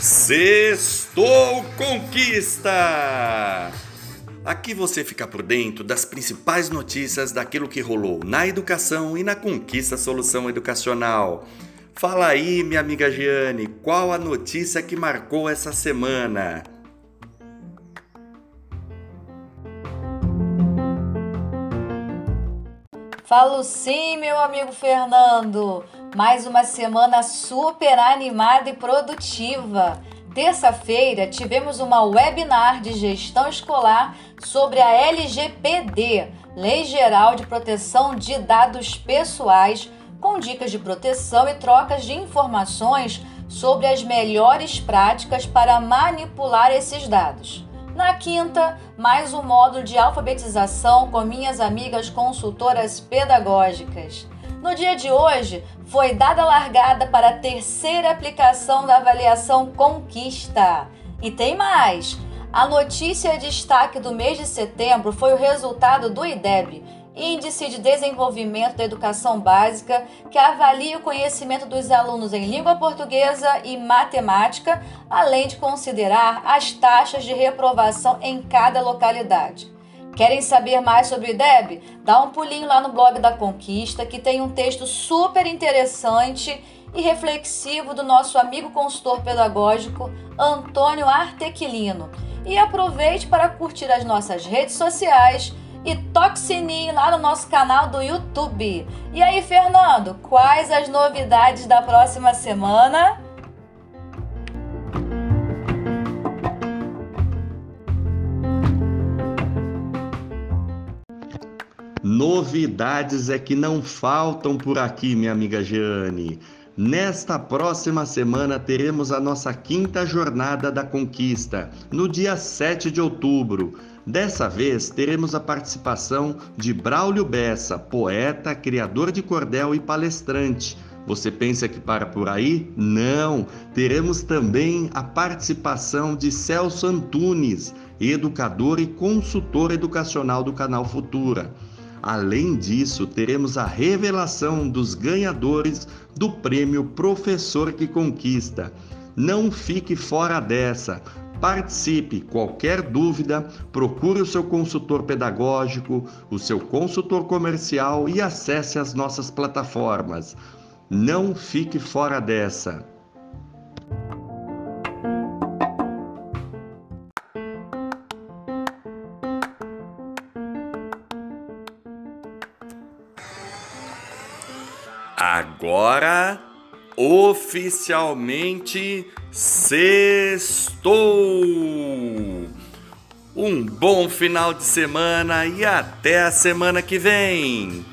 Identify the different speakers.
Speaker 1: Sextou Conquista! Aqui você fica por dentro das principais notícias daquilo que rolou na educação e na conquista solução educacional. Fala aí, minha amiga Giane, qual a notícia que marcou essa semana?
Speaker 2: Falo sim, meu amigo Fernando. Mais uma semana super animada e produtiva. Terça-feira tivemos uma webinar de gestão escolar sobre a LGPD, Lei Geral de Proteção de Dados Pessoais, com dicas de proteção e trocas de informações sobre as melhores práticas para manipular esses dados. Na quinta, mais um módulo de alfabetização com minhas amigas consultoras pedagógicas. No dia de hoje, foi dada largada para a terceira aplicação da avaliação Conquista. E tem mais! A notícia de destaque do mês de setembro foi o resultado do IDEB, Índice de Desenvolvimento da Educação Básica, que avalia o conhecimento dos alunos em língua portuguesa e matemática, além de considerar as taxas de reprovação em cada localidade. Querem saber mais sobre o IDEB? Dá um pulinho lá no blog da Conquista, que tem um texto super interessante e reflexivo do nosso amigo consultor pedagógico Antônio Artequilino. E aproveite para curtir as nossas redes sociais e sininho lá no nosso canal do YouTube. E aí, Fernando, quais as novidades da próxima semana?
Speaker 1: Novidades é que não faltam por aqui, minha amiga Jeane. Nesta próxima semana teremos a nossa quinta jornada da conquista, no dia 7 de outubro. Dessa vez teremos a participação de Braulio Bessa, poeta, criador de cordel e palestrante. Você pensa que para por aí? Não! Teremos também a participação de Celso Antunes, educador e consultor educacional do canal Futura. Além disso, teremos a revelação dos ganhadores do prêmio Professor que Conquista. Não fique fora dessa. Participe! Qualquer dúvida, procure o seu consultor pedagógico, o seu consultor comercial e acesse as nossas plataformas. Não fique fora dessa! Agora oficialmente sextou. Um bom final de semana e até a semana que vem.